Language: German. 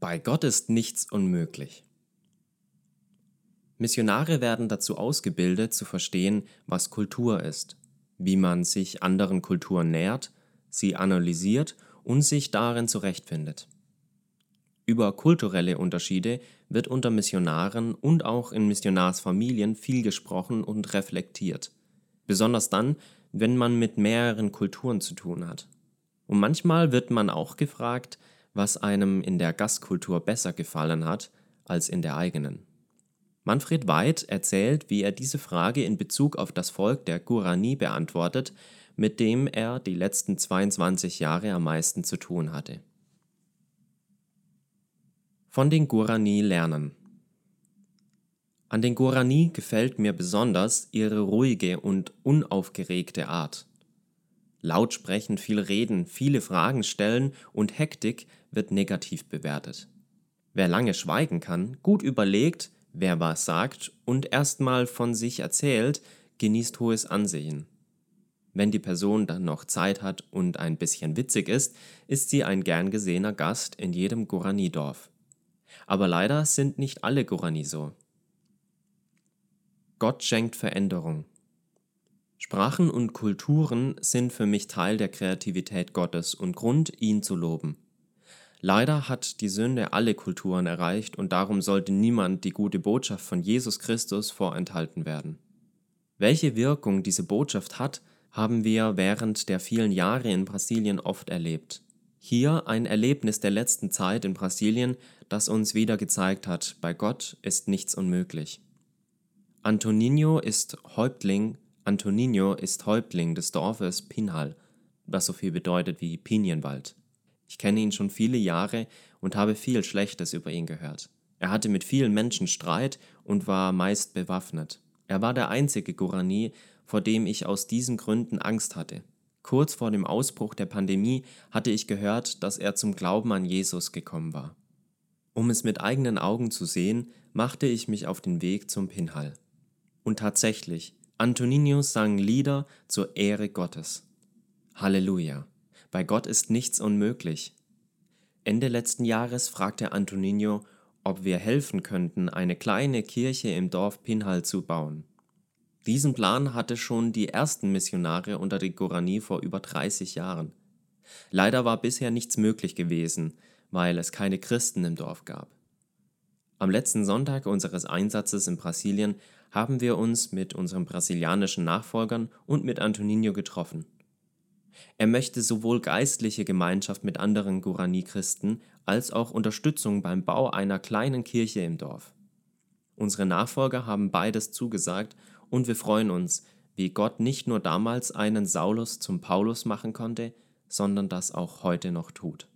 Bei Gott ist nichts unmöglich. Missionare werden dazu ausgebildet, zu verstehen, was Kultur ist, wie man sich anderen Kulturen nähert, sie analysiert und sich darin zurechtfindet. Über kulturelle Unterschiede wird unter Missionaren und auch in Missionarsfamilien viel gesprochen und reflektiert, besonders dann, wenn man mit mehreren Kulturen zu tun hat. Und manchmal wird man auch gefragt, was einem in der Gastkultur besser gefallen hat als in der eigenen. Manfred Weid erzählt, wie er diese Frage in Bezug auf das Volk der Gurani beantwortet, mit dem er die letzten 22 Jahre am meisten zu tun hatte. Von den Gurani lernen. An den Gurani gefällt mir besonders ihre ruhige und unaufgeregte Art. Laut sprechen, viel reden, viele Fragen stellen und Hektik wird negativ bewertet. Wer lange schweigen kann, gut überlegt, wer was sagt und erstmal von sich erzählt, genießt hohes Ansehen. Wenn die Person dann noch Zeit hat und ein bisschen witzig ist, ist sie ein gern gesehener Gast in jedem Gorani-Dorf. Aber leider sind nicht alle Gorani so. Gott schenkt Veränderung. Sprachen und Kulturen sind für mich Teil der Kreativität Gottes und Grund, ihn zu loben. Leider hat die Sünde alle Kulturen erreicht und darum sollte niemand die gute Botschaft von Jesus Christus vorenthalten werden. Welche Wirkung diese Botschaft hat, haben wir während der vielen Jahre in Brasilien oft erlebt. Hier ein Erlebnis der letzten Zeit in Brasilien, das uns wieder gezeigt hat, bei Gott ist nichts unmöglich. Antoninho ist Häuptling, Antoninho ist Häuptling des Dorfes Pinhal, was so viel bedeutet wie Pinienwald. Ich kenne ihn schon viele Jahre und habe viel Schlechtes über ihn gehört. Er hatte mit vielen Menschen Streit und war meist bewaffnet. Er war der einzige Gurani, vor dem ich aus diesen Gründen Angst hatte. Kurz vor dem Ausbruch der Pandemie hatte ich gehört, dass er zum Glauben an Jesus gekommen war. Um es mit eigenen Augen zu sehen, machte ich mich auf den Weg zum Pinhal. Und tatsächlich, Antoninho sang Lieder zur Ehre Gottes. Halleluja. Bei Gott ist nichts unmöglich. Ende letzten Jahres fragte Antonino, ob wir helfen könnten, eine kleine Kirche im Dorf Pinhal zu bauen. Diesen Plan hatte schon die ersten Missionare unter den Gorani vor über 30 Jahren. Leider war bisher nichts möglich gewesen, weil es keine Christen im Dorf gab. Am letzten Sonntag unseres Einsatzes in Brasilien haben wir uns mit unseren brasilianischen Nachfolgern und mit Antonino getroffen. Er möchte sowohl geistliche Gemeinschaft mit anderen Guarani-Christen als auch Unterstützung beim Bau einer kleinen Kirche im Dorf. Unsere Nachfolger haben beides zugesagt und wir freuen uns, wie Gott nicht nur damals einen Saulus zum Paulus machen konnte, sondern das auch heute noch tut.